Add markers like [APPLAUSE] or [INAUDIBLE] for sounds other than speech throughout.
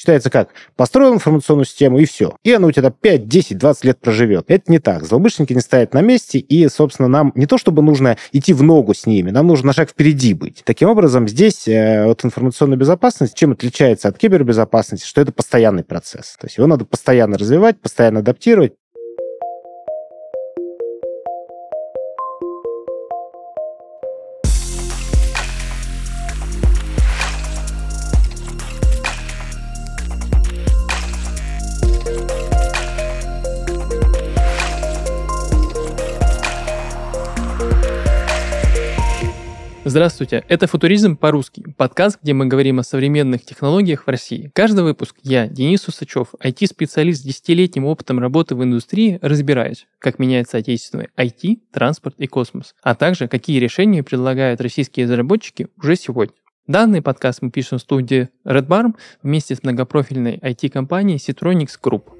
Считается как? Построил информационную систему, и все. И она у тебя 5, 10, 20 лет проживет. Это не так. Злоумышленники не стоят на месте, и, собственно, нам не то чтобы нужно идти в ногу с ними, нам нужно на шаг впереди быть. Таким образом, здесь э, вот информационная безопасность чем отличается от кибербезопасности, что это постоянный процесс. То есть его надо постоянно развивать, постоянно адаптировать, Здравствуйте, это «Футуризм по-русски», подкаст, где мы говорим о современных технологиях в России. Каждый выпуск я, Денис Усачев, IT-специалист с десятилетним опытом работы в индустрии, разбираюсь, как меняется отечественный IT, транспорт и космос, а также какие решения предлагают российские разработчики уже сегодня. Данный подкаст мы пишем в студии Red Barn вместе с многопрофильной IT-компанией Citronics Group –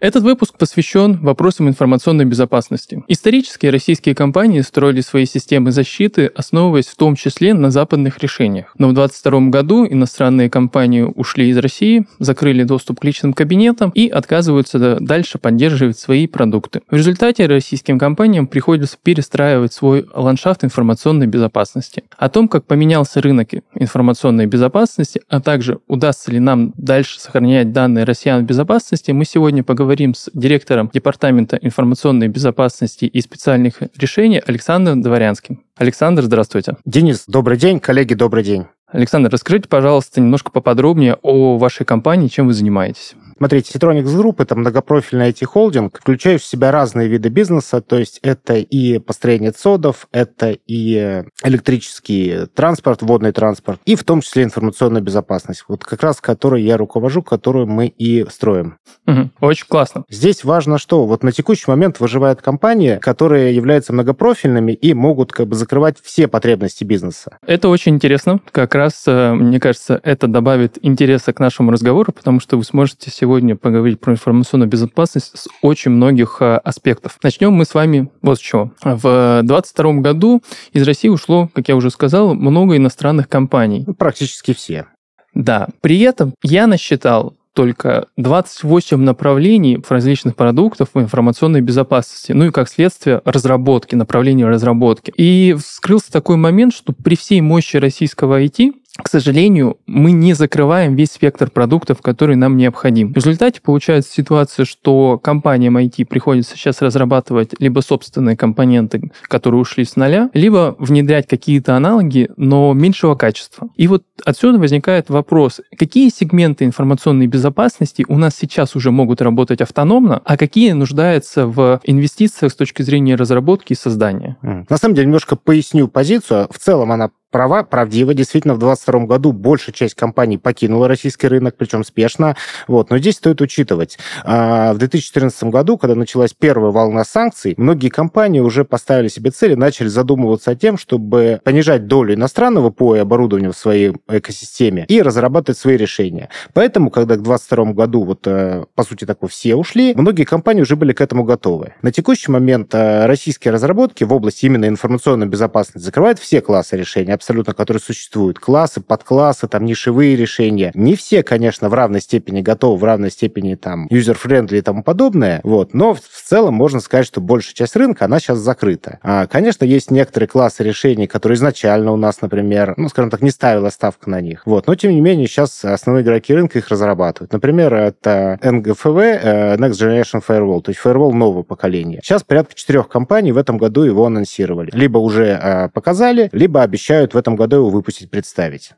Этот выпуск посвящен вопросам информационной безопасности. Исторически российские компании строили свои системы защиты, основываясь в том числе на западных решениях. Но в 2022 году иностранные компании ушли из России, закрыли доступ к личным кабинетам и отказываются дальше поддерживать свои продукты. В результате российским компаниям приходится перестраивать свой ландшафт информационной безопасности. О том, как поменялся рынок информационной безопасности, а также удастся ли нам дальше сохранять данные россиян в безопасности, мы сегодня поговорим поговорим с директором Департамента информационной безопасности и специальных решений Александром Дворянским. Александр, здравствуйте. Денис, добрый день. Коллеги, добрый день. Александр, расскажите, пожалуйста, немножко поподробнее о вашей компании, чем вы занимаетесь. Смотрите, Citronics Group — это многопрофильный IT-холдинг, включающий в себя разные виды бизнеса, то есть это и построение цодов, это и электрический транспорт, водный транспорт, и в том числе информационная безопасность, вот как раз которой я руковожу, которую мы и строим. Угу, очень классно. Здесь важно что? Вот на текущий момент выживает компания, которые являются многопрофильными и могут как бы закрывать все потребности бизнеса. Это очень интересно. Как раз, э, мне кажется, это добавит интереса к нашему разговору, потому что вы сможете сегодня сегодня поговорить про информационную безопасность с очень многих э, аспектов. Начнем мы с вами вот с чего. В 2022 году из России ушло, как я уже сказал, много иностранных компаний. Практически все. Да. При этом я насчитал только 28 направлений различных продуктов в информационной безопасности, ну и как следствие разработки, направления разработки. И вскрылся такой момент, что при всей мощи российского IT к сожалению, мы не закрываем весь спектр продуктов, который нам необходим. В результате получается ситуация, что компаниям IT приходится сейчас разрабатывать либо собственные компоненты, которые ушли с нуля, либо внедрять какие-то аналоги, но меньшего качества. И вот отсюда возникает вопрос, какие сегменты информационной безопасности у нас сейчас уже могут работать автономно, а какие нуждаются в инвестициях с точки зрения разработки и создания? На самом деле, немножко поясню позицию. В целом она права, правдиво. Действительно, в 2022 году большая часть компаний покинула российский рынок, причем спешно. Вот. Но здесь стоит учитывать. А, в 2014 году, когда началась первая волна санкций, многие компании уже поставили себе цели, начали задумываться о тем, чтобы понижать долю иностранного ПО и оборудования в своей экосистеме и разрабатывать свои решения. Поэтому, когда к 2022 году, вот, э, по сути, так все ушли, многие компании уже были к этому готовы. На текущий момент э, российские разработки в области именно информационной безопасности закрывают все классы решений, абсолютно, которые существуют. Классы, подклассы, там нишевые решения. Не все, конечно, в равной степени готовы, в равной степени там user-friendly и тому подобное, вот, но в целом можно сказать, что большая часть рынка, она сейчас закрыта. А, конечно, есть некоторые классы решений, которые изначально у нас, например, ну, скажем так, не ставила ставка на них. Вот, но тем не менее сейчас основные игроки рынка их разрабатывают. Например, это NGFW, э, Next Generation Firewall, то есть firewall нового поколения. Сейчас порядка четырех компаний в этом году его анонсировали. Либо уже э, показали, либо обещают планируют в этом году его выпустить, представить.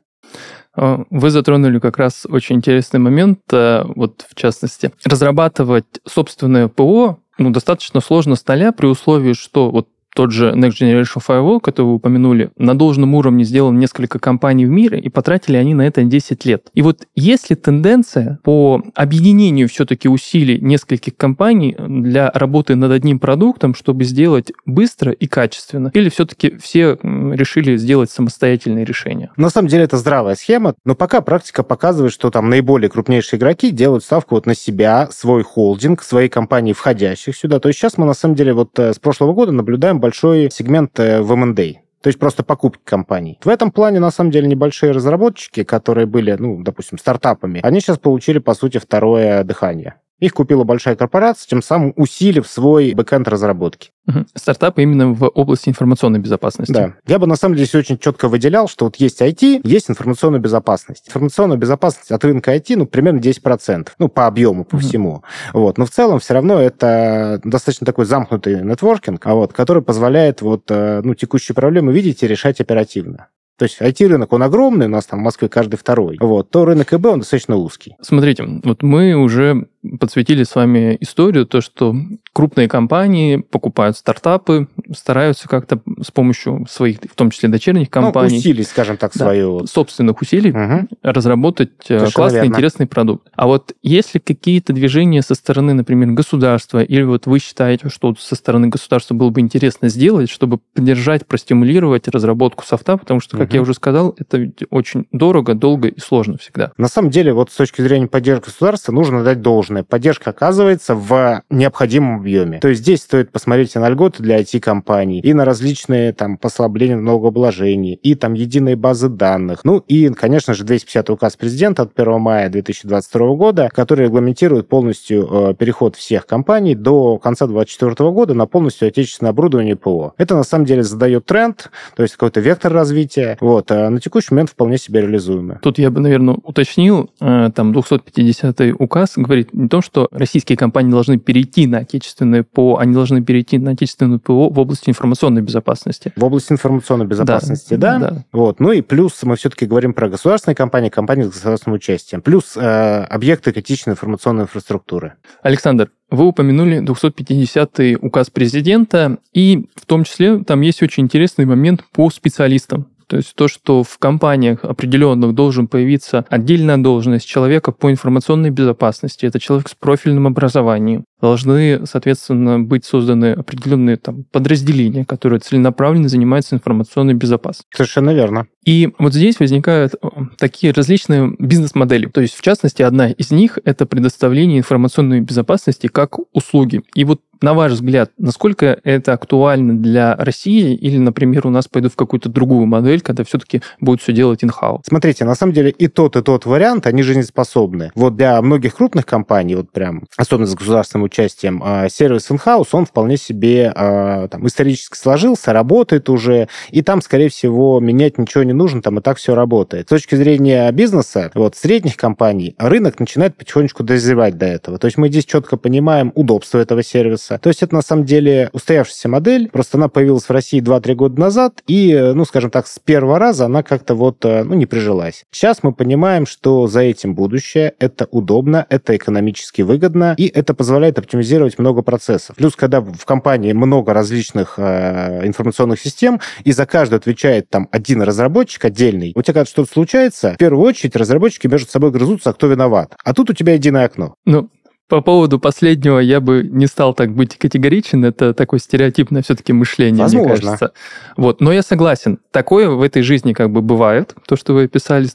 А, вы затронули как раз очень интересный момент, э, вот в частности, разрабатывать собственное ПО ну, достаточно сложно с нуля при условии, что вот тот же Next Generation Firewall, который вы упомянули, на должном уровне сделан несколько компаний в мире, и потратили они на это 10 лет. И вот есть ли тенденция по объединению все-таки усилий нескольких компаний для работы над одним продуктом, чтобы сделать быстро и качественно? Или все-таки все решили сделать самостоятельные решения? На самом деле это здравая схема, но пока практика показывает, что там наиболее крупнейшие игроки делают ставку вот на себя, свой холдинг, свои компании, входящих сюда. То есть сейчас мы на самом деле вот э, с прошлого года наблюдаем большой сегмент э, в M&A. то есть просто покупки компаний. В этом плане, на самом деле, небольшие разработчики, которые были, ну, допустим, стартапами, они сейчас получили, по сути, второе дыхание. Их купила большая корпорация, тем самым усилив свой бэкэнд разработки. Угу. Стартапы именно в области информационной безопасности. Да. Я бы на самом деле здесь очень четко выделял, что вот есть IT, есть информационная безопасность. Информационная безопасность от рынка IT, ну, примерно 10%. Ну, по объему, по угу. всему. Вот. Но в целом все равно это достаточно такой замкнутый нетворкинг, а вот, который позволяет вот, э, ну, текущие проблемы видеть и решать оперативно то есть IT-рынок, он огромный, у нас там в Москве каждый второй, вот, то рынок ИБ, он достаточно узкий. Смотрите, вот мы уже подсветили с вами историю, то, что крупные компании покупают стартапы, стараются как-то с помощью своих, в том числе дочерних ну, компаний... Ну, усилить, скажем так, да, свою... Собственных усилий угу. разработать э, Совершенно классный, верно. интересный продукт. А вот если какие-то движения со стороны, например, государства, или вот вы считаете, что со стороны государства было бы интересно сделать, чтобы поддержать, простимулировать разработку софта, потому что, как угу. я уже сказал, это очень дорого, долго и сложно всегда. На самом деле, вот с точки зрения поддержки государства, нужно дать должное. Поддержка оказывается в необходимом объеме. То есть здесь стоит посмотреть на льготы для IT-компаний и на различные там послабления налогообложения, и там единые базы данных. Ну и, конечно же, 250 указ президента от 1 мая 2022 года, который регламентирует полностью э, переход всех компаний до конца 2024 года на полностью отечественное оборудование ПО. Это на самом деле задает тренд, то есть какой-то вектор развития. Вот. А на текущий момент вполне себе реализуемый. Тут я бы, наверное, уточнил, э, там 250 указ говорит не том, что российские компании должны перейти на отечественное ПО, они должны перейти на отечественное ПО в области информационной безопасности. В области информационной безопасности, да. да? да. Вот. Ну и плюс мы все-таки говорим про государственные компании, компании с государственным участием. Плюс э, объекты критичной информационной инфраструктуры. Александр, вы упомянули 250-й указ президента, и в том числе там есть очень интересный момент по специалистам. То есть то, что в компаниях определенных должен появиться отдельная должность человека по информационной безопасности, это человек с профильным образованием, должны, соответственно, быть созданы определенные там, подразделения, которые целенаправленно занимаются информационной безопасностью. Совершенно верно. И вот здесь возникают э, такие различные бизнес-модели. То есть, в частности, одна из них – это предоставление информационной безопасности как услуги. И вот на ваш взгляд, насколько это актуально для России или, например, у нас пойдут в какую-то другую модель, когда все-таки будет все делать in-house? Смотрите, на самом деле и тот, и тот вариант, они жизнеспособны. Вот для многих крупных компаний, вот прям, особенно с государственным участием, а, сервис in-house, он вполне себе а, там, исторически сложился, работает уже, и там, скорее всего, менять ничего не нужно, там и так все работает. С точки зрения бизнеса, вот, средних компаний, рынок начинает потихонечку дозревать до этого. То есть мы здесь четко понимаем удобство этого сервиса. То есть это, на самом деле, устоявшаяся модель, просто она появилась в России 2-3 года назад, и, ну, скажем так, с первого раза она как-то вот, э, ну, не прижилась. Сейчас мы понимаем, что за этим будущее, это удобно, это экономически выгодно, и это позволяет оптимизировать много процессов. Плюс, когда в компании много различных э, информационных систем, и за каждую отвечает там один разработчик отдельный, у тебя когда что-то случается, в первую очередь разработчики между собой грызутся, а кто виноват. А тут у тебя единое окно. Ну, по поводу последнего я бы не стал так быть категоричен. Это такое стереотипное все-таки мышление, Возможно. мне кажется. Вот. Но я согласен. Такое в этой жизни как бы бывает, то, что вы описали.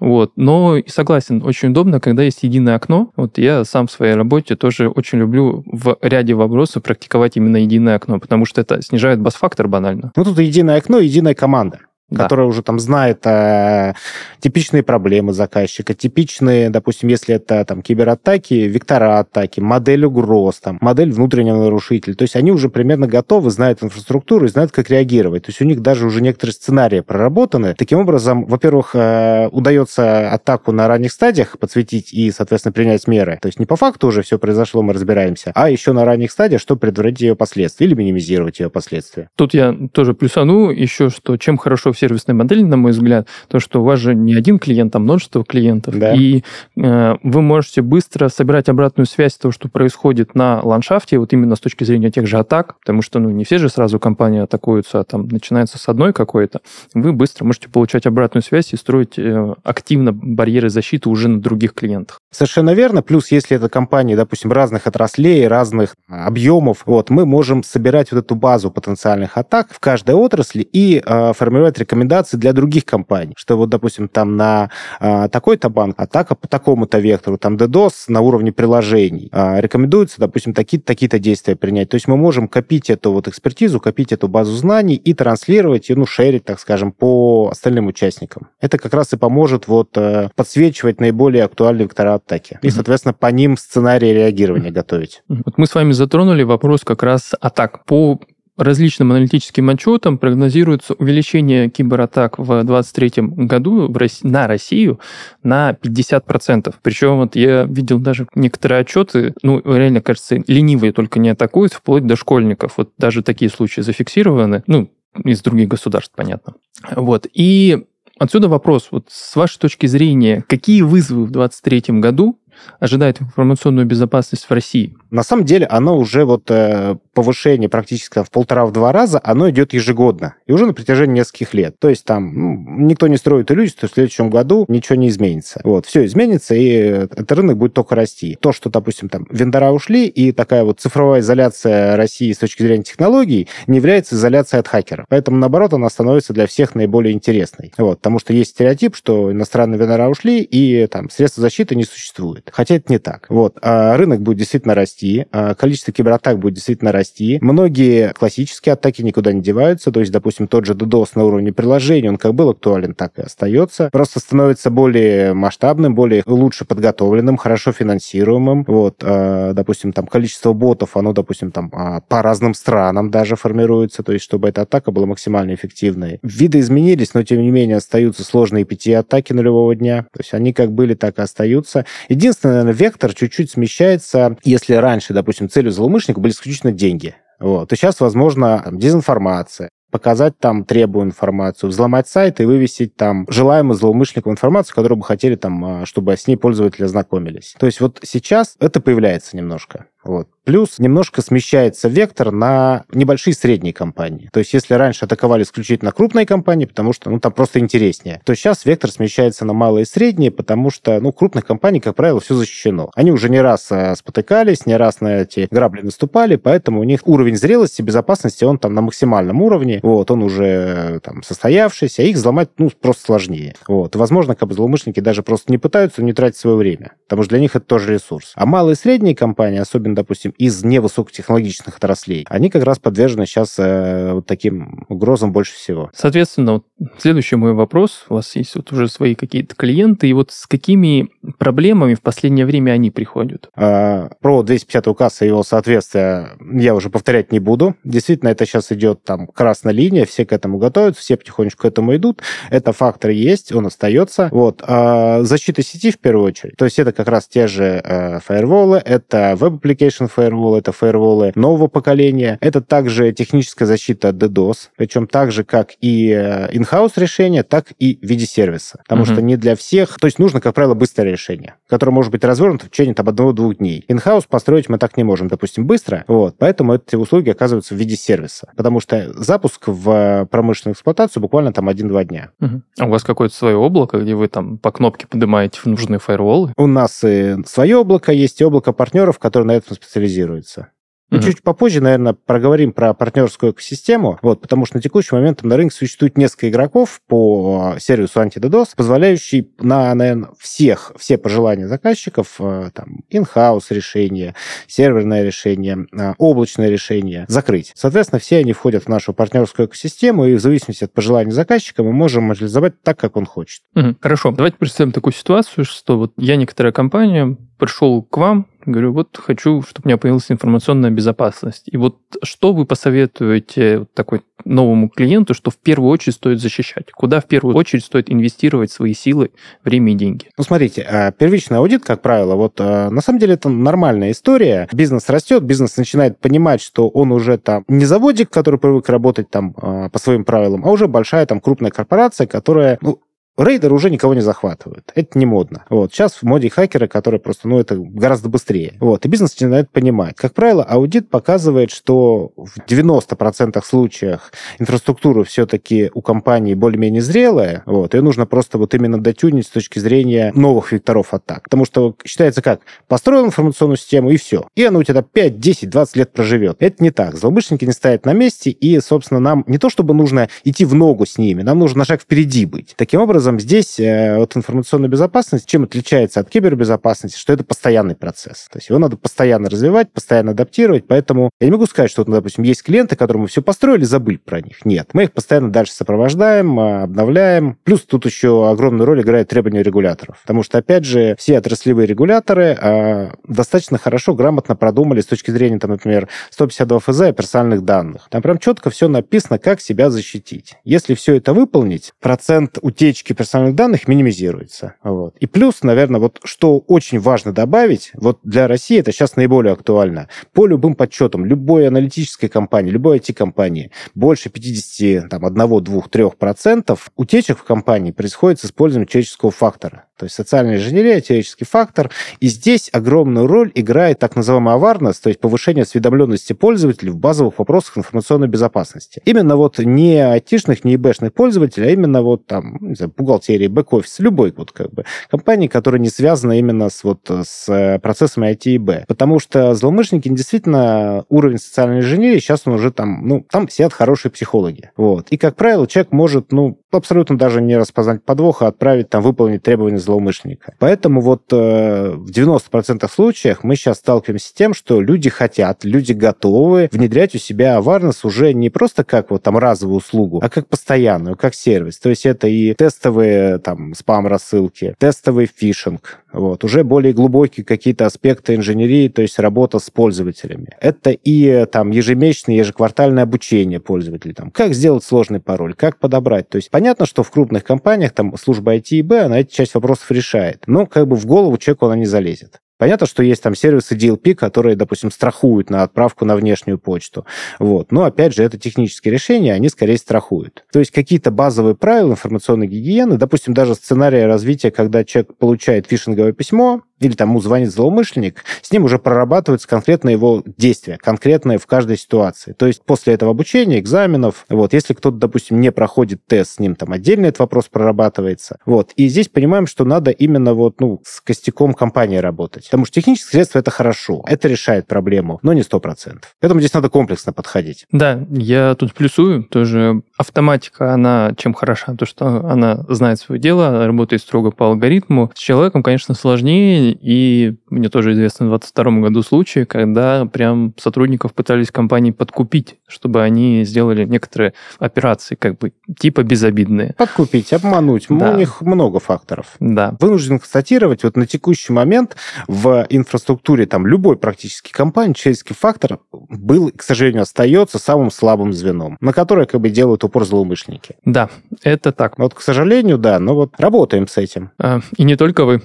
Вот. Но и согласен, очень удобно, когда есть единое окно. Вот я сам в своей работе тоже очень люблю в ряде вопросов практиковать именно единое окно, потому что это снижает бас-фактор банально. Ну, тут единое окно, единая команда да. которая уже там знает э, типичные проблемы заказчика, типичные, допустим, если это там кибератаки, вектора атаки, модель угроз, там, модель внутреннего нарушителя. То есть они уже примерно готовы, знают инфраструктуру и знают, как реагировать. То есть у них даже уже некоторые сценарии проработаны. Таким образом, во-первых, э, удается атаку на ранних стадиях подсветить и, соответственно, принять меры. То есть не по факту уже все произошло, мы разбираемся, а еще на ранних стадиях, чтобы предотвратить ее последствия или минимизировать ее последствия. Тут я тоже плюсану еще, что чем хорошо все сервисной модели, на мой взгляд, то, что у вас же не один клиент, а множество клиентов. Да. И э, вы можете быстро собирать обратную связь того, что происходит на ландшафте, вот именно с точки зрения тех же атак, потому что ну, не все же сразу компании атакуются, а там начинается с одной какой-то. Вы быстро можете получать обратную связь и строить э, активно барьеры защиты уже на других клиентах. Совершенно верно. Плюс, если это компании, допустим, разных отраслей, разных объемов, вот, мы можем собирать вот эту базу потенциальных атак в каждой отрасли и э, формировать рекомендации для других компаний, что вот, допустим, там на а, такой-то банк атака по такому-то вектору, там DDoS на уровне приложений. А, рекомендуется, допустим, такие-то такие действия принять. То есть мы можем копить эту вот экспертизу, копить эту базу знаний и транслировать, и, ну, шерить, так скажем, по остальным участникам. Это как раз и поможет вот э, подсвечивать наиболее актуальные вектора атаки. И, соответственно, по ним сценарии реагирования готовить. Вот мы с вами затронули вопрос как раз атак. По различным аналитическим отчетам прогнозируется увеличение кибератак в 2023 году в России, на Россию на 50%. Причем вот я видел даже некоторые отчеты, ну, реально, кажется, ленивые только не атакуют, вплоть до школьников. Вот даже такие случаи зафиксированы. Ну, из других государств, понятно. Вот. И отсюда вопрос, вот с вашей точки зрения, какие вызовы в 2023 году ожидает информационную безопасность в России? На самом деле оно уже вот э, повышение практически в полтора-два раза, оно идет ежегодно. И уже на протяжении нескольких лет. То есть там ну, никто не строит иллюзию, что в следующем году ничего не изменится. Вот, все изменится, и этот рынок будет только расти. То, что, допустим, там вендора ушли, и такая вот цифровая изоляция России с точки зрения технологий не является изоляцией от хакеров. Поэтому, наоборот, она становится для всех наиболее интересной. Вот, потому что есть стереотип, что иностранные вендора ушли, и там средства защиты не существует. Хотя это не так. Вот. А рынок будет действительно расти, а количество кибератак будет действительно расти. Многие классические атаки никуда не деваются, то есть, допустим, тот же DDoS на уровне приложения, он как был актуален, так и остается. Просто становится более масштабным, более лучше подготовленным, хорошо финансируемым. Вот, а, допустим, там количество ботов, оно, допустим, там по разным странам даже формируется, то есть, чтобы эта атака была максимально эффективной. Виды изменились, но, тем не менее, остаются сложные пяти атаки нулевого дня. То есть, они как были, так и остаются. Единственное, Единственное, наверное, вектор чуть-чуть смещается. Если раньше, допустим, целью злоумышленника были исключительно деньги, вот, то сейчас, возможно, там, дезинформация, показать там требую информацию, взломать сайт и вывесить там желаемую злоумышленнику информацию, которую бы хотели там, а, чтобы с ней пользователи ознакомились. То есть вот сейчас это появляется немножко. Вот. Плюс немножко смещается вектор на небольшие средние компании. То есть если раньше атаковали исключительно крупные компании, потому что ну, там просто интереснее, то сейчас вектор смещается на малые и средние, потому что ну, крупных компаний, как правило, все защищено. Они уже не раз э, спотыкались, не раз на эти грабли наступали, поэтому у них уровень зрелости, безопасности, он там на максимальном уровне, вот, он уже э, там состоявшийся, а их взломать ну, просто сложнее. Вот. возможно, как бы злоумышленники даже просто не пытаются, не тратить свое время, потому что для них это тоже ресурс. А малые и средние компании, особенно допустим, из невысокотехнологичных отраслей, они как раз подвержены сейчас э, вот таким угрозам больше всего. Соответственно, вот следующий мой вопрос. У вас есть вот уже свои какие-то клиенты, и вот с какими проблемами в последнее время они приходят? А, про 250 указ и его соответствие я уже повторять не буду. Действительно, это сейчас идет там красная линия, все к этому готовятся, все потихонечку к этому идут. Это фактор есть, он остается. Вот. А защита сети в первую очередь. То есть это как раз те же э, фаерволы, это веб-аппликации, Application Firewall, это фаерволы нового поколения. Это также техническая защита от DDoS, причем так же, как и э, in-house решение, так и в виде сервиса. Потому uh-huh. что не для всех... То есть нужно, как правило, быстрое решение, которое может быть развернуто в течение там, одного-двух дней. In-house построить мы так не можем, допустим, быстро. Вот, поэтому эти услуги оказываются в виде сервиса. Потому что запуск в промышленную эксплуатацию буквально там один-два дня. Uh-huh. А у вас какое-то свое облако, где вы там по кнопке поднимаете в нужные фаерволы? У нас и свое облако есть, и облако партнеров, которые на этом специализируется. Мы mm чуть попозже, наверное, проговорим про партнерскую экосистему, вот, потому что на текущий момент на рынке существует несколько игроков по сервису AntiDDoS, позволяющий на, наверное, всех, все пожелания заказчиков, э, там, in-house решение, серверное решение, э, облачное решение закрыть. Соответственно, все они входят в нашу партнерскую экосистему, и в зависимости от пожеланий заказчика мы можем реализовать так, как он хочет. mm Хорошо. Давайте представим такую ситуацию, что вот я некоторая компания, пришел к вам, говорю, вот хочу, чтобы у меня появилась информационная безопасность. И вот что вы посоветуете такой новому клиенту, что в первую очередь стоит защищать? Куда в первую очередь стоит инвестировать свои силы, время и деньги? Ну, смотрите, а, первичный аудит, как правило, вот а, на самом деле это нормальная история. Бизнес растет, бизнес начинает понимать, что он уже там не заводик, который привык работать там а, по своим правилам, а уже большая там крупная корпорация, которая, ну, рейдеры уже никого не захватывают. Это не модно. Вот. Сейчас в моде хакеры, которые просто, ну, это гораздо быстрее. Вот. И бизнес начинает понимать. Как правило, аудит показывает, что в 90% случаях инфраструктура все-таки у компании более-менее зрелая, вот, ее нужно просто вот именно дотюнить с точки зрения новых векторов атак. Потому что считается как, построил информационную систему и все. И она у тебя 5, 10, 20 лет проживет. Это не так. Злоумышленники не стоят на месте, и, собственно, нам не то чтобы нужно идти в ногу с ними, нам нужно на шаг впереди быть. Таким образом, здесь э, вот информационная безопасность чем отличается от кибербезопасности, что это постоянный процесс. То есть его надо постоянно развивать, постоянно адаптировать, поэтому я не могу сказать, что, ну, допустим, есть клиенты, которые мы все построили, забыли про них. Нет. Мы их постоянно дальше сопровождаем, а, обновляем. Плюс тут еще огромную роль играет требования регуляторов. Потому что, опять же, все отраслевые регуляторы э, достаточно хорошо, грамотно продумали с точки зрения, там, например, 152 ФЗ и персональных данных. Там прям четко все написано, как себя защитить. Если все это выполнить, процент утечки персональных данных минимизируется. Вот. И плюс, наверное, вот что очень важно добавить, вот для России это сейчас наиболее актуально. По любым подсчетам, любой аналитической компании, любой IT-компании, больше 50, там, 1, 2, 3 процентов утечек в компании происходит с использованием человеческого фактора. То есть социальная инженерия, человеческий фактор. И здесь огромную роль играет так называемая awareness, то есть повышение осведомленности пользователей в базовых вопросах информационной безопасности. Именно вот не айтишных, не ИБшных пользователей, а именно вот там, не знаю, бухгалтерии, бэк-офис, любой вот как бы компании, которая не связана именно с вот с процессами IT и Б. Потому что злоумышленники действительно уровень социальной инженерии сейчас он уже там, ну, там сидят хорошие психологи. Вот. И, как правило, человек может, ну, абсолютно даже не распознать подвоха, а отправить там выполнить требования злоумышленника. Поэтому вот э, в 90% случаях мы сейчас сталкиваемся с тем, что люди хотят, люди готовы внедрять у себя awareness уже не просто как вот там разовую услугу, а как постоянную, как сервис. То есть это и тестовые там спам-рассылки, тестовый фишинг, вот, уже более глубокие какие-то аспекты инженерии, то есть работа с пользователями. Это и там ежемесячное, ежеквартальное обучение пользователей, там, как сделать сложный пароль, как подобрать. То есть понятно, что в крупных компаниях там служба IT и Б, она эти часть вопросов решает, но как бы в голову человеку она не залезет. Понятно, что есть там сервисы DLP, которые, допустим, страхуют на отправку на внешнюю почту. Вот. Но, опять же, это технические решения, они скорее страхуют. То есть какие-то базовые правила информационной гигиены, допустим, даже сценария развития, когда человек получает фишинговое письмо, или там ему звонит злоумышленник, с ним уже прорабатывается конкретно его действия, конкретное в каждой ситуации. То есть после этого обучения, экзаменов, вот, если кто-то, допустим, не проходит тест, с ним там отдельно этот вопрос прорабатывается. Вот. И здесь понимаем, что надо именно вот, ну, с костяком компании работать. Потому что технические средства это хорошо, это решает проблему, но не сто процентов. Поэтому здесь надо комплексно подходить. Да, я тут плюсую, тоже автоматика, она чем хороша? То, что она знает свое дело, работает строго по алгоритму. С человеком, конечно, сложнее, и мне тоже известно в 2022 году случаи, когда прям сотрудников пытались компании подкупить, чтобы они сделали некоторые операции, как бы типа безобидные. Подкупить, обмануть. Да. У них много факторов. Да. Вынужден констатировать, вот на текущий момент в инфраструктуре там любой практически компании человеческий фактор был, к сожалению, остается самым слабым звеном, на которое как бы делают упор злоумышленники. Да, это так. Вот, к сожалению, да, но вот работаем с этим. А, и не только вы.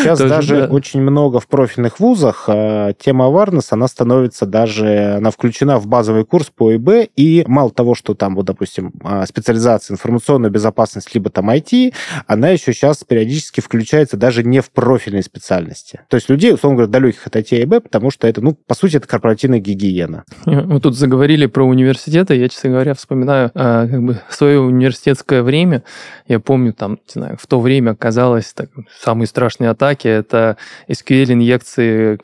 Сейчас Тоже, даже да. очень много в профильных вузах а, тема awareness, она становится даже, она включена в базовый курс по ИБ, и мало того, что там, вот, допустим, а, специализация информационная безопасность, либо там IT, она еще сейчас периодически включается даже не в профильной специальности. То есть людей, условно говоря, далеких от IT и ИБ, потому что это, ну, по сути, это корпоративная гигиена. Мы тут заговорили про университеты, я, честно говоря, вспоминаю а, как бы свое университетское время. Я помню, там, не знаю, в то время казалось так, самые атаки это SQL-инъекции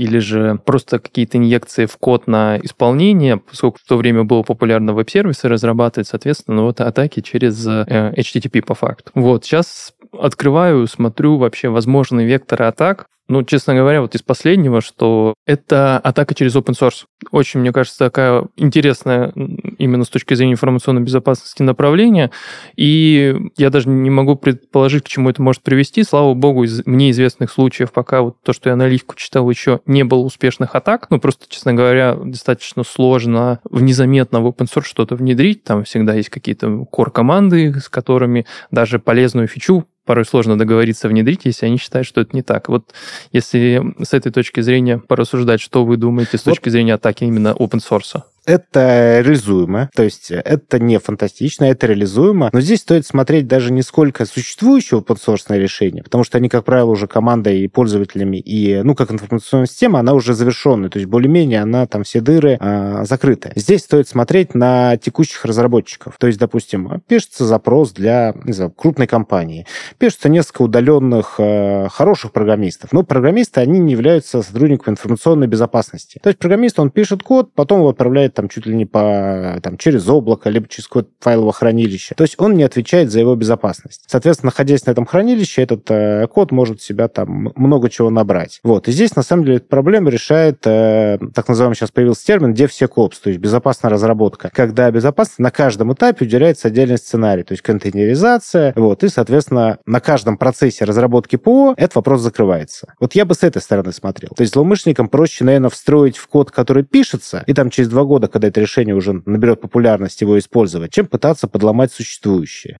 или же просто какие-то инъекции в код на исполнение, поскольку в то время было популярно веб-сервисы разрабатывать, соответственно, вот атаки через э, HTTP по факту. Вот, сейчас открываю, смотрю вообще возможные векторы атак. Ну, честно говоря, вот из последнего, что это атака через open source. Очень, мне кажется, такая интересная именно с точки зрения информационной безопасности направление. И я даже не могу предположить, к чему это может привести. Слава богу, из мне известных случаев, пока вот то, что я аналитику читал, еще не было успешных атак. Ну, просто, честно говоря, достаточно сложно незаметно в open source что-то внедрить. Там всегда есть какие-то core-команды, с которыми даже полезную фичу порой сложно договориться внедрить, если они считают, что это не так. Вот если с этой точки зрения порассуждать, что вы думаете с точки зрения атаки именно open source? Это реализуемо, то есть это не фантастично, это реализуемо, но здесь стоит смотреть даже не сколько существующего source решения, потому что они, как правило, уже командой и пользователями, и, ну, как информационная система, она уже завершенная, то есть более-менее она там все дыры а, закрыты. Здесь стоит смотреть на текущих разработчиков, то есть, допустим, пишется запрос для, не знаю, крупной компании, пишется несколько удаленных а, хороших программистов, но программисты, они не являются сотрудниками информационной безопасности. То есть программист, он пишет код, потом его отправляет там чуть ли не по, там, через облако, либо через какое-то файловое хранилище. То есть он не отвечает за его безопасность. Соответственно, находясь на этом хранилище, этот э, код может себя там много чего набрать. Вот. И здесь, на самом деле, эту проблему решает э, так называемый сейчас появился термин DevSecOps, то есть безопасная разработка, когда безопасность на каждом этапе уделяется отдельный сценарий, то есть контейнеризация, вот, и, соответственно, на каждом процессе разработки ПО этот вопрос закрывается. Вот я бы с этой стороны смотрел. То есть злоумышленникам проще, наверное, встроить в код, который пишется, и там через два года, когда это решение уже наберет популярность, его использовать, чем пытаться подломать существующее.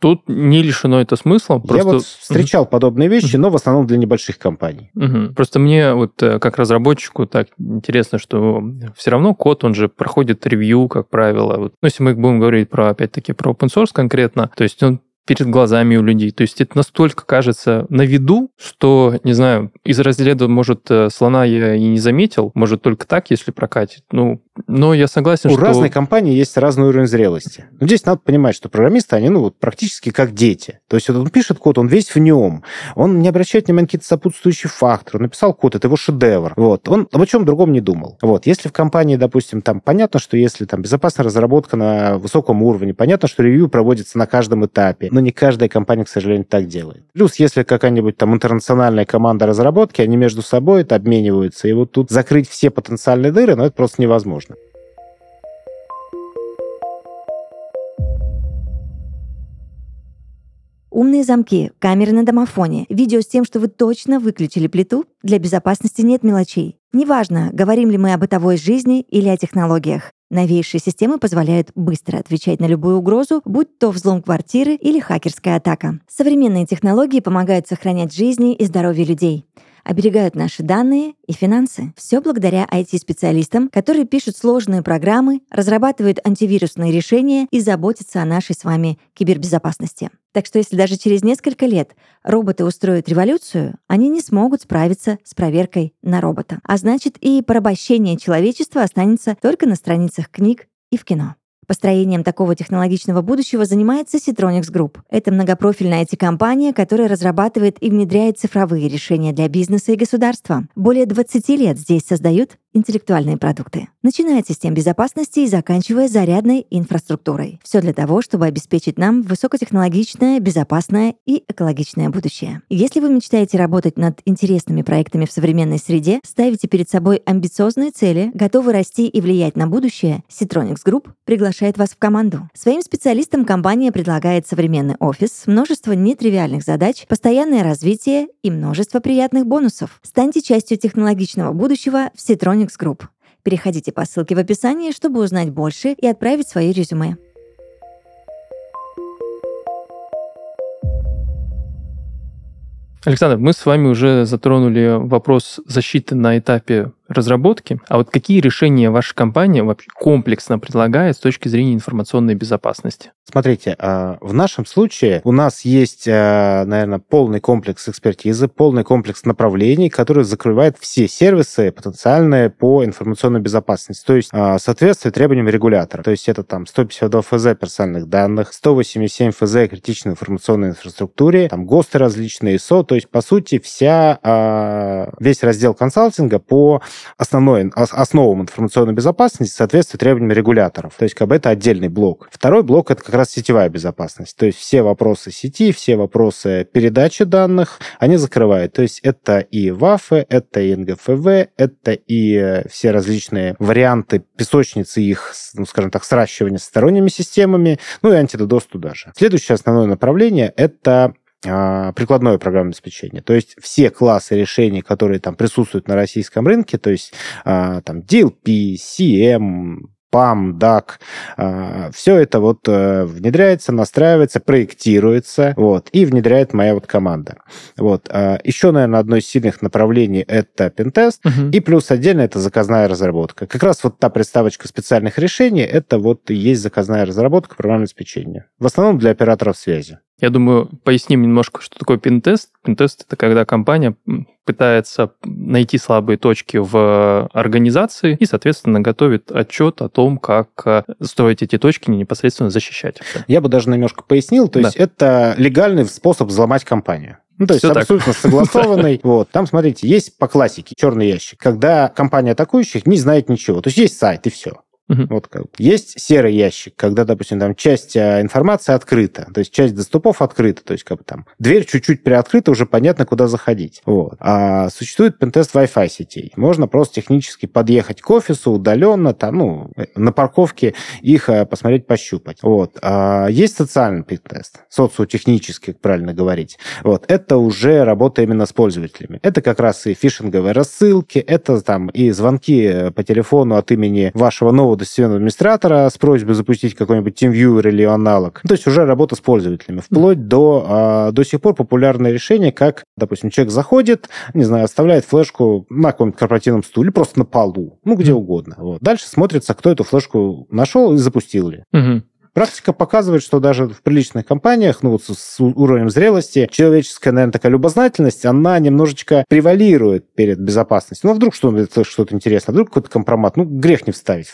Тут не лишено это смысла. Просто... Я вот встречал подобные вещи, но в основном для небольших компаний. Просто мне вот э, как разработчику так интересно, что все равно код, он же проходит ревью, как правило. Вот, ну, если мы будем говорить про, опять-таки, про open source конкретно, то есть он перед глазами у людей. То есть это настолько кажется на виду, что, не знаю, из разряда, может, э, слона я и не заметил, может, только так, если прокатит. Ну, но я согласен, у что... У разной компании есть разный уровень зрелости. Но здесь надо понимать, что программисты, они, ну, вот практически как дети. То есть вот он пишет код, он весь в нем. Он не обращает внимания на какие-то сопутствующие факторы. Он написал код, это его шедевр. Вот. Он об чем другом не думал. Вот. Если в компании, допустим, там понятно, что если там безопасная разработка на высоком уровне, понятно, что ревью проводится на каждом этапе, но не каждая компания, к сожалению, так делает. Плюс, если какая-нибудь там интернациональная команда разработки, они между собой это обмениваются, и вот тут закрыть все потенциальные дыры, ну, это просто невозможно. Умные замки, камеры на домофоне, видео с тем, что вы точно выключили плиту. Для безопасности нет мелочей. Неважно, говорим ли мы о бытовой жизни или о технологиях. Новейшие системы позволяют быстро отвечать на любую угрозу, будь то взлом квартиры или хакерская атака. Современные технологии помогают сохранять жизни и здоровье людей оберегают наши данные и финансы. Все благодаря IT-специалистам, которые пишут сложные программы, разрабатывают антивирусные решения и заботятся о нашей с вами кибербезопасности. Так что если даже через несколько лет роботы устроят революцию, они не смогут справиться с проверкой на робота. А значит, и порабощение человечества останется только на страницах книг и в кино. Построением такого технологичного будущего занимается Citronics Group. Это многопрофильная IT-компания, которая разрабатывает и внедряет цифровые решения для бизнеса и государства. Более 20 лет здесь создают интеллектуальные продукты, начиная от систем безопасности и заканчивая зарядной инфраструктурой. Все для того, чтобы обеспечить нам высокотехнологичное, безопасное и экологичное будущее. Если вы мечтаете работать над интересными проектами в современной среде, ставите перед собой амбициозные цели, готовы расти и влиять на будущее, Citronics Group приглашает вас в команду. Своим специалистам компания предлагает современный офис, множество нетривиальных задач, постоянное развитие и множество приятных бонусов. Станьте частью технологичного будущего в Citronics Electronics Group. Переходите по ссылке в описании, чтобы узнать больше и отправить свои резюме. Александр, мы с вами уже затронули вопрос защиты на этапе разработки. А вот какие решения ваша компания вообще комплексно предлагает с точки зрения информационной безопасности? Смотрите, а, в нашем случае у нас есть, а, наверное, полный комплекс экспертизы, полный комплекс направлений, который закрывает все сервисы потенциальные по информационной безопасности. То есть а, соответствие требованиям регулятора. То есть это там 152 ФЗ персональных данных, 187 ФЗ критичной информационной инфраструктуре, там ГОСТы различные, ИСО. То есть, по сути, вся, весь раздел консалтинга по основной, основам информационной безопасности соответствует требованиям регуляторов. То есть как бы это отдельный блок. Второй блок — это как раз сетевая безопасность. То есть все вопросы сети, все вопросы передачи данных, они закрывают. То есть это и ВАФы, это и НГФВ, это и э, все различные варианты песочницы их, ну, скажем так, сращивания с сторонними системами, ну и антидодос туда же. Следующее основное направление — это прикладное программное обеспечение. То есть все классы решений, которые там присутствуют на российском рынке, то есть а, там DLP, CM, PAM, DAC. Все это вот э, внедряется, настраивается, проектируется, вот, и внедряет моя вот команда. Вот. А, Еще, наверное, одно из сильных направлений — это пентест, угу. и плюс отдельно это заказная разработка. Как раз вот та приставочка специальных решений — это вот и есть заказная разработка программного обеспечения. В основном для операторов связи. Я думаю, поясним немножко, что такое пинтест. Пинтест — это когда компания пытается найти слабые точки в организации и, соответственно, готовит отчет о том, как э, строить эти точки непосредственно защищать. Я бы даже немножко пояснил. То есть да. это легальный способ взломать компанию. Ну, то есть Все абсолютно так. [LAUGHS] согласованный. Вот. Там, смотрите, есть по классике черный ящик, когда компания атакующих не знает ничего. То есть есть сайт, и все. Угу. Вот как. Есть серый ящик, когда, допустим, там часть а, информации открыта, то есть часть доступов открыта, то есть как бы там дверь чуть-чуть приоткрыта, уже понятно, куда заходить. Вот. А существует пентест Wi-Fi сетей. Можно просто технически подъехать к офису удаленно, там, ну, на парковке их а, посмотреть, пощупать. Вот. А есть социальный пентест, социотехнический, правильно говорить. Вот. Это уже работа именно с пользователями. Это как раз и фишинговые рассылки, это там и звонки по телефону от имени вашего нового системного администратора с просьбой запустить какой-нибудь TeamViewer или аналог. Ну, то есть уже работа с пользователями. Вплоть до, а, до сих пор популярное решение, как, допустим, человек заходит, не знаю, оставляет флешку на каком-нибудь корпоративном стуле, просто на полу, ну, где угодно. Вот. Дальше смотрится, кто эту флешку нашел и запустил ли. Угу. Практика показывает, что даже в приличных компаниях, ну вот с уровнем зрелости, человеческая, наверное, такая любознательность, она немножечко превалирует перед безопасностью. Ну, а вдруг что-то что интересное, вдруг какой-то компромат, ну, грех не вставить.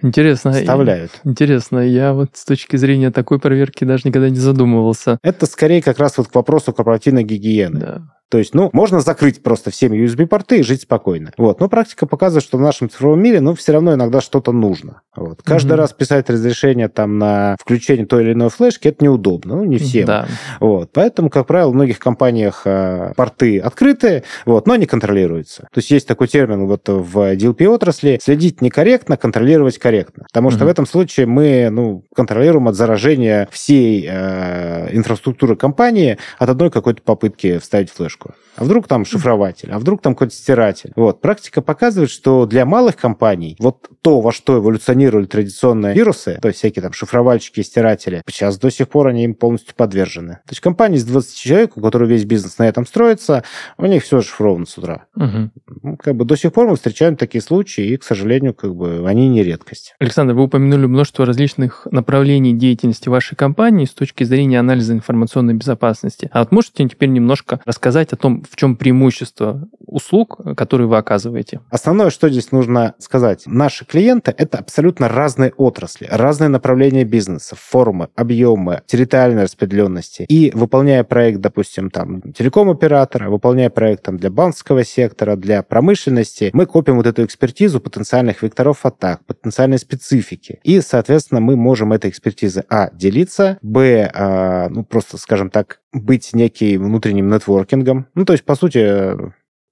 Интересно. Вставляют. Интересно. Я вот с точки зрения такой проверки даже никогда не задумывался. Это скорее как раз вот к вопросу корпоративной гигиены. Да. То есть, ну, можно закрыть просто все USB-порты и жить спокойно. Вот. Но практика показывает, что в нашем цифровом мире, ну, все равно иногда что-то нужно. Вот. Каждый mm-hmm. раз писать разрешение там на включение той или иной флешки, это неудобно. Ну, не всем. Да. Вот. Поэтому, как правило, в многих компаниях э, порты открытые, вот, но они контролируются. То есть есть такой термин вот в DLP-отрасли следить некорректно, контролировать корректно. Потому что mm-hmm. в этом случае мы ну, контролируем от заражения всей э, инфраструктуры компании от одной какой-то попытки вставить флешку флешку. А вдруг там шифрователь, а вдруг там какой-то стиратель. Вот. Практика показывает, что для малых компаний вот то, во что эволюционировали традиционные вирусы, то есть всякие там шифровальщики и стиратели, сейчас до сих пор они им полностью подвержены. То есть компания из 20 человек, у которой весь бизнес на этом строится, у них все шифровано с утра. Угу. Как бы до сих пор мы встречаем такие случаи, и, к сожалению, как бы они не редкость. Александр, вы упомянули множество различных направлений деятельности вашей компании с точки зрения анализа информационной безопасности. А вот можете теперь немножко рассказать о том, в чем преимущество услуг, которые вы оказываете? Основное, что здесь нужно сказать. Наши клиенты — это абсолютно разные отрасли, разные направления бизнеса, формы, объемы, территориальной распределенности. И выполняя проект, допустим, там, телеком-оператора, выполняя проект там, для банковского сектора, для промышленности, мы копим вот эту экспертизу потенциальных векторов атак, потенциальной специфики. И, соответственно, мы можем этой экспертизой, а, делиться, б, а, ну, просто, скажем так, быть неким внутренним нетворкингом. Ну, то есть, по сути,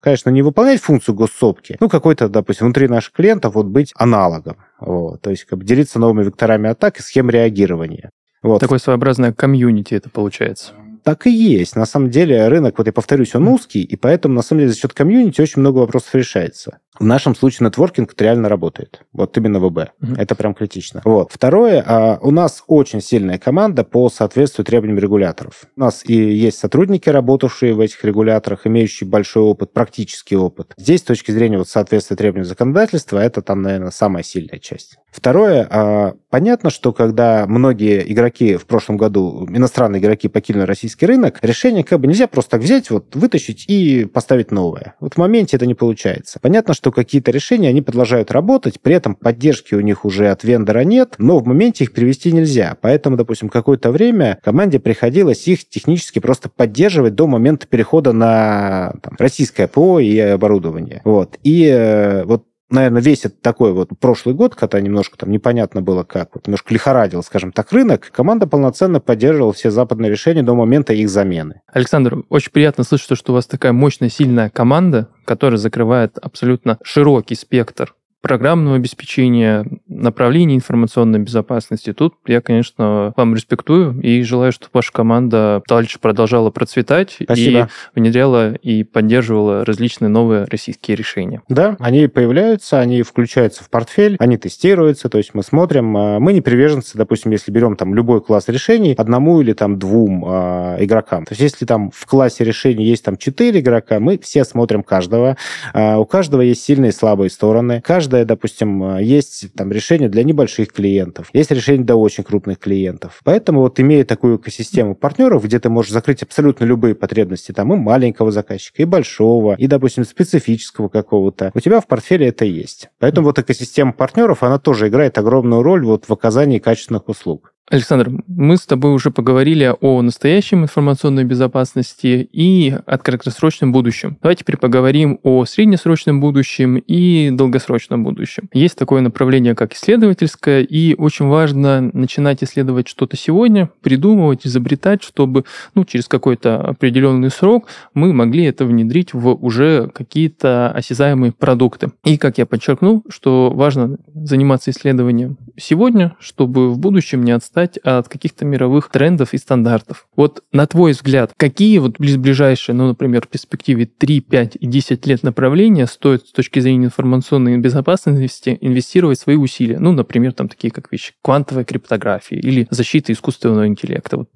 конечно, не выполнять функцию госсопки, ну, какой-то, допустим, внутри наших клиентов вот быть аналогом. Вот, то есть, как бы делиться новыми векторами атак и схем реагирования. Вот. Такое своеобразное комьюнити это получается так и есть. На самом деле рынок, вот я повторюсь, он узкий, и поэтому, на самом деле, за счет комьюнити очень много вопросов решается. В нашем случае нетворкинг это реально работает. Вот именно ВБ. Mm-hmm. Это прям критично. Вот. Второе, а, у нас очень сильная команда по соответствию требованиям регуляторов. У нас и есть сотрудники, работавшие в этих регуляторах, имеющие большой опыт, практический опыт. Здесь, с точки зрения вот, соответствия требованиям законодательства, это там, наверное, самая сильная часть. Второе, а, понятно, что когда многие игроки в прошлом году, иностранные игроки покинули российский рынок, решение как бы нельзя просто так взять, вот вытащить и поставить новое. Вот в моменте это не получается. Понятно, что какие-то решения они продолжают работать, при этом поддержки у них уже от вендора нет, но в моменте их привести нельзя. Поэтому, допустим, какое-то время команде приходилось их технически просто поддерживать до момента перехода на там, российское ПО и оборудование. Вот. И э, вот наверное, весь этот такой вот прошлый год, когда немножко там непонятно было как, вот немножко лихорадил, скажем так, рынок, команда полноценно поддерживала все западные решения до момента их замены. Александр, очень приятно слышать, что у вас такая мощная, сильная команда, которая закрывает абсолютно широкий спектр программного обеспечения, направлений информационной безопасности. Тут я, конечно, вам респектую и желаю, чтобы ваша команда дальше продолжала процветать Спасибо. и внедряла и поддерживала различные новые российские решения. Да, они появляются, они включаются в портфель, они тестируются, то есть мы смотрим. А, мы не приверженцы, допустим, если берем там любой класс решений, одному или там двум э, игрокам. То есть если там в классе решений есть там четыре игрока, мы все смотрим каждого. Э, у каждого есть сильные и слабые стороны. Каждое, допустим, есть там решение для небольших клиентов, есть решение для очень крупных клиентов. Поэтому вот имея такую экосистему партнеров, где ты можешь закрыть абсолютно любые потребности там и маленького заказчика, и большого, и, допустим, специфического какого-то, у тебя в портфеле это есть. Поэтому вот экосистема партнеров, она тоже играет огромную роль вот в оказании качественных услуг. Александр, мы с тобой уже поговорили о настоящем информационной безопасности и о краткосрочном будущем. Давайте теперь поговорим о среднесрочном будущем и долгосрочном будущем. Есть такое направление, как исследовательское, и очень важно начинать исследовать что-то сегодня, придумывать, изобретать, чтобы ну, через какой-то определенный срок мы могли это внедрить в уже какие-то осязаемые продукты. И, как я подчеркнул, что важно заниматься исследованием сегодня, чтобы в будущем не отстать отстать от каких-то мировых трендов и стандартов. Вот на твой взгляд, какие вот ближайшие, ну, например, в перспективе 3, 5 и 10 лет направления стоит с точки зрения информационной безопасности инвестировать свои усилия? Ну, например, там такие как вещи квантовая криптография или защита искусственного интеллекта. Вот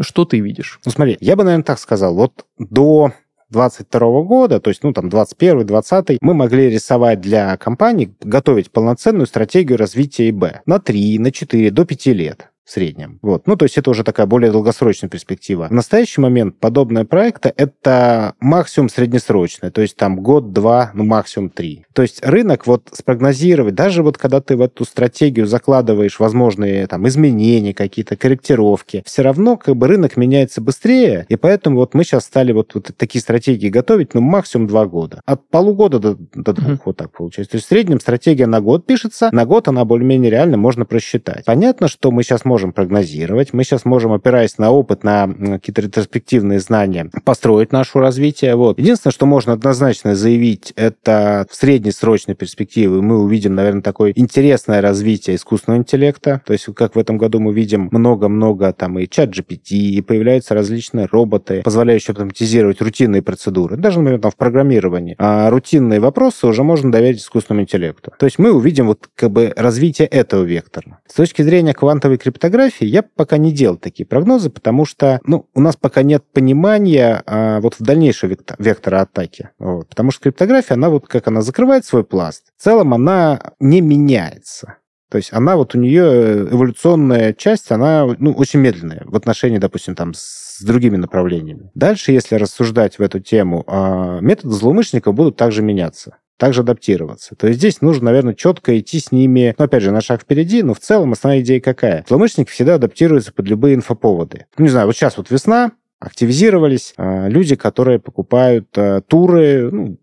что ты видишь? Ну, смотри, я бы, наверное, так сказал. Вот до 22 года, то есть, ну, там, 21 20 мы могли рисовать для компаний, готовить полноценную стратегию развития ИБ на 3, на 4, до 5 лет в среднем. Вот. Ну, то есть это уже такая более долгосрочная перспектива. В настоящий момент подобные проекты — это максимум среднесрочный, то есть там год-два, ну, максимум три. То есть рынок вот спрогнозировать, даже вот когда ты в эту стратегию закладываешь возможные там изменения, какие-то корректировки, все равно как бы рынок меняется быстрее, и поэтому вот мы сейчас стали вот, вот такие стратегии готовить, ну, максимум два года. От полугода до, до двух, mm-hmm. вот так получается. То есть в среднем стратегия на год пишется, на год она более-менее реально можно просчитать. Понятно, что мы сейчас можем можем прогнозировать, мы сейчас можем, опираясь на опыт, на какие-то ретроспективные знания, построить наше развитие. Вот. Единственное, что можно однозначно заявить, это в среднесрочной перспективе мы увидим, наверное, такое интересное развитие искусственного интеллекта. То есть, как в этом году мы видим много-много там и чат GPT, и появляются различные роботы, позволяющие автоматизировать рутинные процедуры. Даже, например, там в программировании. А рутинные вопросы уже можно доверить искусственному интеллекту. То есть мы увидим вот как бы развитие этого вектора. С точки зрения квантовой криптографии, фотографии, я пока не делал такие прогнозы, потому что ну, у нас пока нет понимания а, вот в дальнейшего вектора, вектора атаки. Вот. Потому что криптография, она вот как она закрывает свой пласт, в целом она не меняется. То есть она вот у нее эволюционная часть, она ну, очень медленная в отношении, допустим, там с другими направлениями. Дальше, если рассуждать в эту тему, а, методы злоумышленников будут также меняться также адаптироваться. То есть здесь нужно, наверное, четко идти с ними, ну, опять же, на шаг впереди, но в целом основная идея какая? Злоумышленники всегда адаптируются под любые инфоповоды. Ну, не знаю, вот сейчас вот весна, активизировались э, люди, которые покупают э, туры, ну,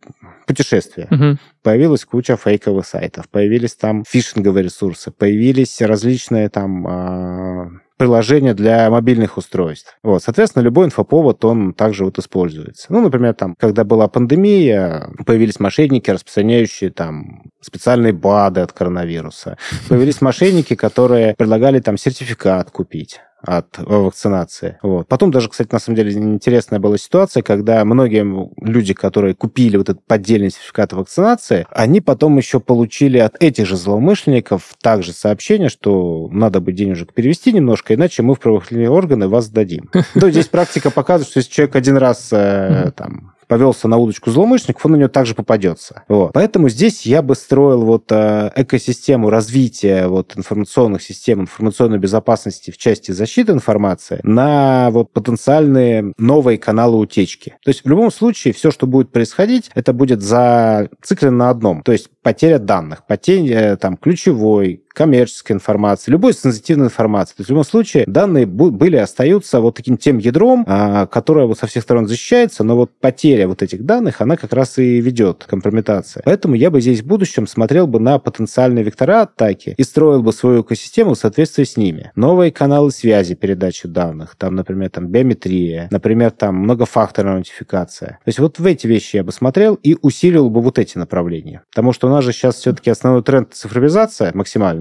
путешествия. Угу. Появилась куча фейковых сайтов, появились там фишинговые ресурсы, появились различные там э, приложения для мобильных устройств. Вот, соответственно, любой инфоповод, он также вот используется. Ну, например, там, когда была пандемия, появились мошенники, распространяющие там специальные БАДы от коронавируса. Появились мошенники, которые предлагали там сертификат купить от вакцинации. Вот. Потом даже, кстати, на самом деле интересная была ситуация, когда многие люди, которые купили вот этот поддельный сертификат вакцинации, они потом еще получили от этих же злоумышленников также сообщение, что надо бы денежек перевести немножко, иначе мы в правоохранительные органы вас сдадим. То здесь практика показывает, что если человек один раз э, там повелся на удочку злоумышленников, он на нее также попадется. Вот. Поэтому здесь я бы строил вот э, экосистему развития вот информационных систем, информационной безопасности в части защиты информации на вот потенциальные новые каналы утечки. То есть в любом случае все, что будет происходить, это будет зациклено на одном. То есть потеря данных, потеря там ключевой, коммерческой информации, любой сенситивной информации. То есть в любом случае данные были, остаются вот таким тем ядром, а, которое вот со всех сторон защищается, но вот потеря вот этих данных, она как раз и ведет к компрометации. Поэтому я бы здесь в будущем смотрел бы на потенциальные вектора атаки и строил бы свою экосистему в соответствии с ними. Новые каналы связи передачи данных, там, например, там биометрия, например, там многофакторная нотификация. То есть вот в эти вещи я бы смотрел и усилил бы вот эти направления. Потому что у нас же сейчас все-таки основной тренд цифровизация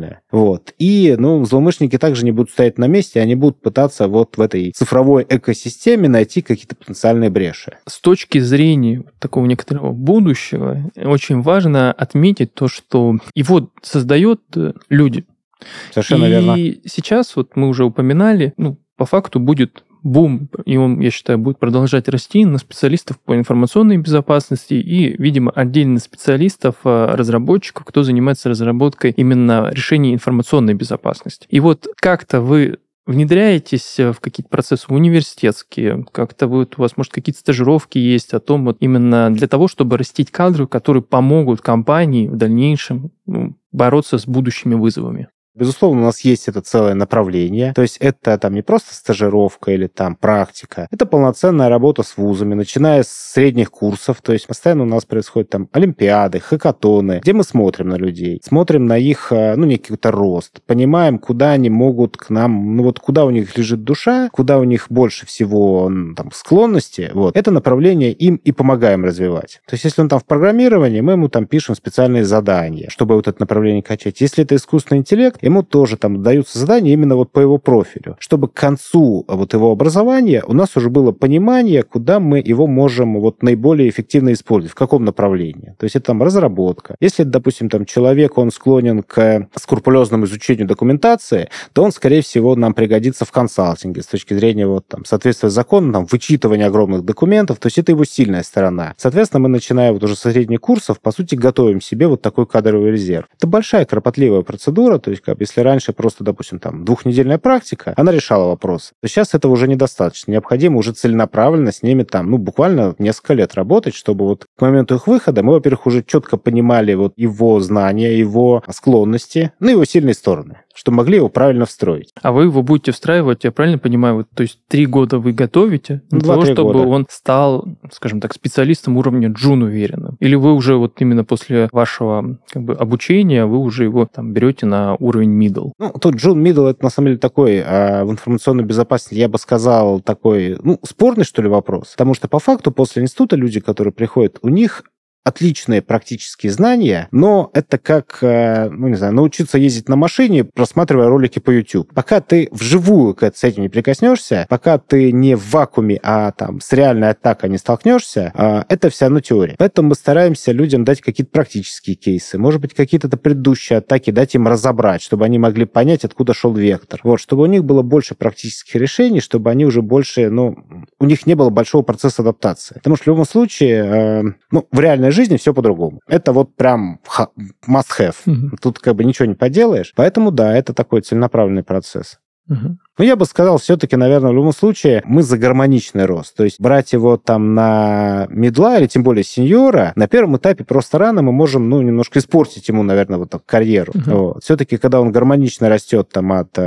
максимальная. Вот. И, ну, злоумышленники также не будут стоять на месте, они будут пытаться вот в этой цифровой экосистеме найти какие-то потенциальные бреши. С точки зрения такого некоторого будущего, очень важно отметить то, что его создают люди. Совершенно и верно. И сейчас, вот мы уже упоминали, ну, по факту будет бум, и он, я считаю, будет продолжать расти на специалистов по информационной безопасности и, видимо, отдельно специалистов, а, разработчиков, кто занимается разработкой именно решений информационной безопасности. И вот как-то вы внедряетесь в какие-то процессы университетские, как-то вот у вас, может, какие-то стажировки есть о том, вот именно для того, чтобы растить кадры, которые помогут компании в дальнейшем ну, бороться с будущими вызовами. Безусловно, у нас есть это целое направление. То есть это там не просто стажировка или там практика. Это полноценная работа с вузами, начиная с средних курсов. То есть постоянно у нас происходят там олимпиады, хакатоны, где мы смотрим на людей, смотрим на их, э, ну, некий какой-то рост, понимаем, куда они могут к нам, ну, вот куда у них лежит душа, куда у них больше всего там склонности. Вот. Это направление им и помогаем развивать. То есть если он там в программировании, мы ему там пишем специальные задания, чтобы вот это направление качать. Если это искусственный интеллект, ему тоже там даются задания именно вот по его профилю, чтобы к концу вот его образования у нас уже было понимание, куда мы его можем вот наиболее эффективно использовать, в каком направлении. То есть это там разработка. Если, допустим, там человек, он склонен к скрупулезному изучению документации, то он, скорее всего, нам пригодится в консалтинге с точки зрения вот там соответствия закону, там, вычитывания огромных документов, то есть это его сильная сторона. Соответственно, мы, начиная вот уже со средних курсов, по сути, готовим себе вот такой кадровый резерв. Это большая кропотливая процедура, то есть как, если раньше просто, допустим, там двухнедельная практика, она решала вопрос, то сейчас этого уже недостаточно. Необходимо уже целенаправленно с ними там, ну, буквально несколько лет работать, чтобы вот к моменту их выхода мы, во-первых, уже четко понимали вот его знания, его склонности, ну, его сильные стороны что могли его правильно встроить. А вы его будете встраивать, я правильно понимаю, вот, то есть три года вы готовите для того, чтобы года. он стал, скажем так, специалистом уровня джун уверенным? Или вы уже вот именно после вашего как бы, обучения, вы уже его там берете на уровень middle? Ну, тут джун middle это на самом деле такой а в информационной безопасности, я бы сказал, такой, ну, спорный, что ли, вопрос. Потому что по факту после института люди, которые приходят, у них отличные практические знания, но это как, э, ну, не знаю, научиться ездить на машине, просматривая ролики по YouTube. Пока ты вживую с этим не прикоснешься, пока ты не в вакууме, а там с реальной атакой не столкнешься, э, это все равно теория. Поэтому мы стараемся людям дать какие-то практические кейсы, может быть, какие-то предыдущие атаки дать им разобрать, чтобы они могли понять, откуда шел вектор. Вот, чтобы у них было больше практических решений, чтобы они уже больше, ну, у них не было большого процесса адаптации. Потому что в любом случае, э, ну, в реальной реальной жизни все по-другому. Это вот прям must-have. Угу. Тут как бы ничего не поделаешь. Поэтому, да, это такой целенаправленный процесс. Угу. Ну, я бы сказал, все-таки, наверное, в любом случае, мы за гармоничный рост. То есть брать его там на медла или тем более сеньора, на первом этапе просто рано мы можем, ну, немножко испортить ему, наверное, вот так карьеру. Uh-huh. Вот. Все-таки, когда он гармонично растет там от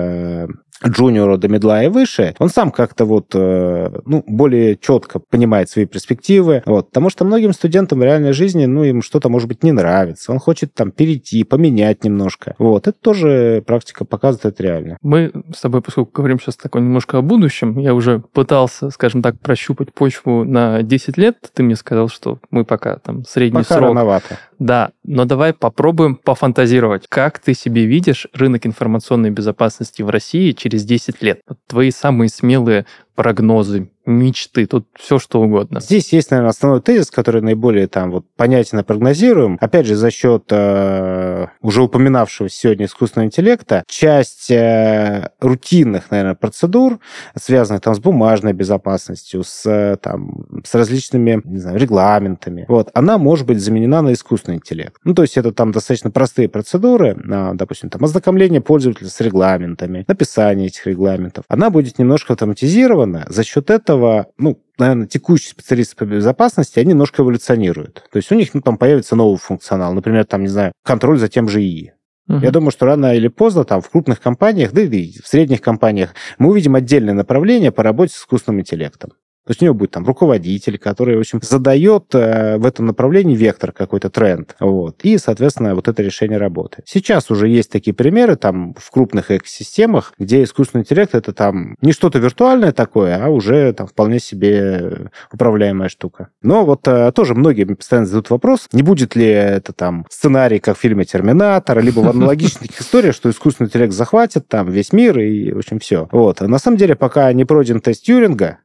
джуниора до медла и выше, он сам как-то вот, э, ну, более четко понимает свои перспективы, вот, потому что многим студентам в реальной жизни, ну, им что-то, может быть, не нравится, он хочет там перейти, поменять немножко, вот, это тоже практика показывает, это реально. Мы с тобой, поскольку говорим сейчас такое немножко о будущем, я уже пытался, скажем так, прощупать почву на 10 лет, ты мне сказал, что мы пока там средний пока срок. рановато. Да, но давай попробуем пофантазировать. Как ты себе видишь рынок информационной безопасности в России через 10 лет? Твои самые смелые прогнозы, мечты, тут все что угодно. Здесь есть, наверное, основной тезис, который наиболее там вот понятен и прогнозируем. Опять же, за счет э, уже упоминавшегося сегодня искусственного интеллекта, часть э, рутинных, наверное, процедур, связанных там с бумажной безопасностью, с, э, там, с различными, не знаю, регламентами, вот, она может быть заменена на искусственный интеллект. Ну, то есть это там достаточно простые процедуры, э, допустим, там ознакомление пользователя с регламентами, написание этих регламентов. Она будет немножко автоматизирована, зафиксировано. За счет этого, ну, наверное, текущие специалисты по безопасности, они немножко эволюционируют. То есть у них ну, там появится новый функционал. Например, там, не знаю, контроль за тем же ИИ. Угу. Я думаю, что рано или поздно там в крупных компаниях, да и в средних компаниях мы увидим отдельное направление по работе с искусственным интеллектом. То есть у него будет там руководитель, который, в общем, задает э, в этом направлении вектор, какой-то тренд. Вот. И, соответственно, вот это решение работает. Сейчас уже есть такие примеры там в крупных экосистемах, где искусственный интеллект это там не что-то виртуальное такое, а уже там вполне себе управляемая штука. Но вот э, тоже многие постоянно задают вопрос, не будет ли это там сценарий, как в фильме «Терминатор», либо в аналогичных [LAUGHS] историях, что искусственный интеллект захватит там весь мир и, в общем, все. Вот. На самом деле, пока не пройден тест Тьюринга,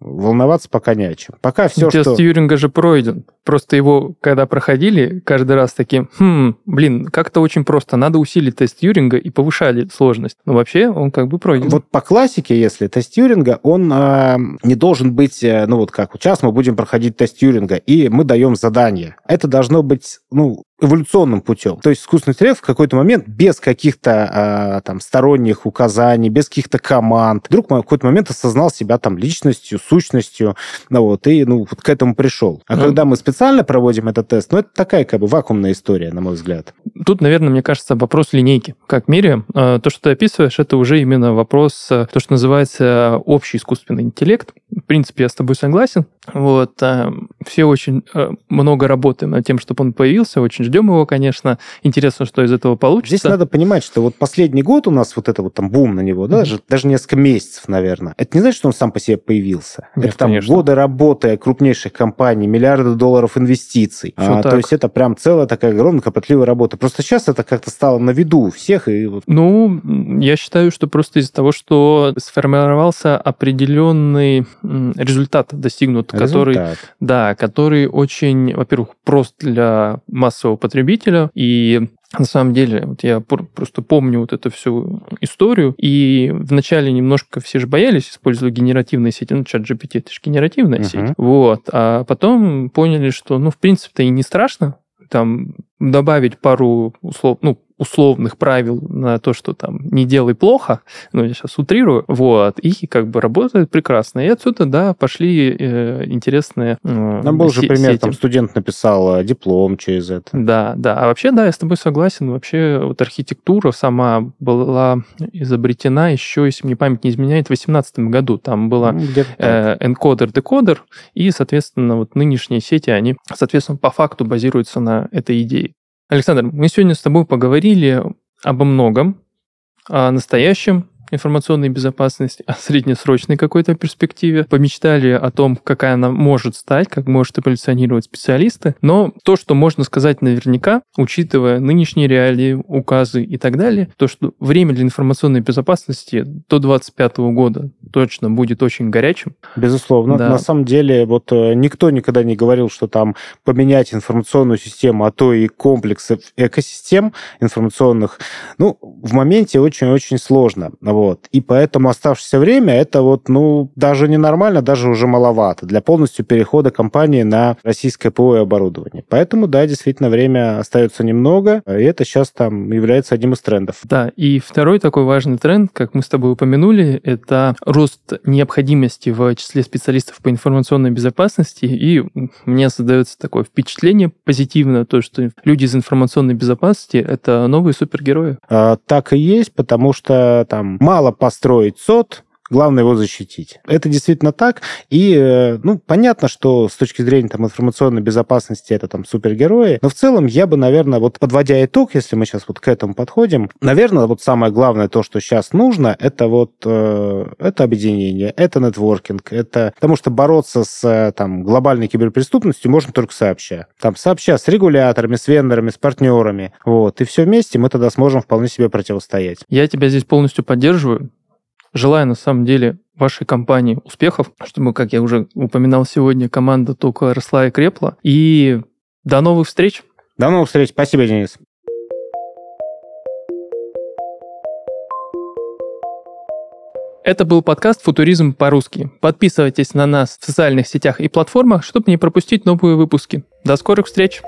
волноваться пока не о чем. Пока все, Тест что... Тьюринга же пройден. Просто его, когда проходили, каждый раз таким, хм, блин, как-то очень просто, надо усилить тест Тьюринга и повышали сложность. Но вообще он как бы пройден. Вот по классике, если тест Тьюринга, он э, не должен быть, э, ну вот как, сейчас мы будем проходить тест Тьюринга, и мы даем задание. Это должно быть, ну, эволюционным путем. То есть искусственный интеллект в какой-то момент без каких-то э, там сторонних указаний, без каких-то команд, вдруг в какой-то момент осознал себя там личностью, сущностью, ну вот, и ну вот к этому пришел. А mm. когда мы специально проводим этот тест, ну это такая как бы вакуумная история, на мой взгляд. Тут, наверное, мне кажется, вопрос линейки. Как мере, то, что ты описываешь, это уже именно вопрос, то, что называется общий искусственный интеллект. В принципе, я с тобой согласен. Вот, все очень много работаем над тем, чтобы он появился, очень ждем его, конечно. Интересно, что из этого получится. Здесь надо понимать, что вот последний год у нас вот это вот там бум на него, да, даже, даже несколько месяцев, наверное. Это не значит, что он сам по себе появился. Нет, это там конечно. годы работы крупнейших компаний, миллиарды долларов инвестиций. А, то есть это прям целая такая огромная кропотливая работа. Просто сейчас это как-то стало на виду у всех. И вот... Ну, я считаю, что просто из-за того, что сформировался определенный результат достигнут, результат. который, да, который очень, во-первых, прост для массового потребителя, и на самом деле, вот я просто помню вот эту всю историю, и вначале немножко все же боялись использовать генеративные сети, ну, чат GPT, это же генеративная uh-huh. сеть, вот, а потом поняли, что, ну, в принципе-то и не страшно, там добавить пару услов, ну, условных правил на то, что там не делай плохо, ну, я сейчас утрирую, вот, и как бы работает прекрасно. И отсюда, да, пошли э, интересные э, Нам был же пример, сети. там студент написал э, диплом через это. Да, да. А вообще, да, я с тобой согласен. Вообще, вот архитектура сама была изобретена еще, если мне память не изменяет, в 2018 году. Там была ну, э, энкодер-декодер, и, соответственно, вот нынешние сети, они, соответственно, по факту базируются на этой идее. Александр, мы сегодня с тобой поговорили обо многом, о настоящем, информационной безопасности, о среднесрочной какой-то перспективе, помечтали о том, какая она может стать, как может эволюционировать специалисты, но то, что можно сказать наверняка, учитывая нынешние реалии, указы и так далее, то, что время для информационной безопасности до 2025 года точно будет очень горячим. Безусловно. Да. На самом деле, вот э, никто никогда не говорил, что там поменять информационную систему, а то и комплексы экосистем информационных, ну, в моменте очень-очень сложно. Вот. И поэтому оставшееся время это вот, ну, даже ненормально, даже уже маловато для полностью перехода компании на российское ПО и оборудование. Поэтому, да, действительно, время остается немного, и это сейчас там является одним из трендов. Да, и второй такой важный тренд, как мы с тобой упомянули, это рост необходимости в числе специалистов по информационной безопасности, и мне создается такое впечатление позитивное, то, что люди из информационной безопасности — это новые супергерои. А, так и есть, потому что там мало построить сот, Главное его защитить. Это действительно так. И, э, ну, понятно, что с точки зрения там, информационной безопасности это там супергерои. Но в целом я бы, наверное, вот подводя итог, если мы сейчас вот к этому подходим, наверное, вот самое главное то, что сейчас нужно, это вот э, это объединение, это нетворкинг, это потому что бороться с э, там глобальной киберпреступностью можно только сообща. Там сообща с регуляторами, с вендорами, с партнерами. Вот. И все вместе мы тогда сможем вполне себе противостоять. Я тебя здесь полностью поддерживаю. Желаю, на самом деле, вашей компании успехов, чтобы, как я уже упоминал сегодня, команда только росла и крепла. И до новых встреч. До новых встреч. Спасибо, Денис. Это был подкаст «Футуризм по-русски». Подписывайтесь на нас в социальных сетях и платформах, чтобы не пропустить новые выпуски. До скорых встреч!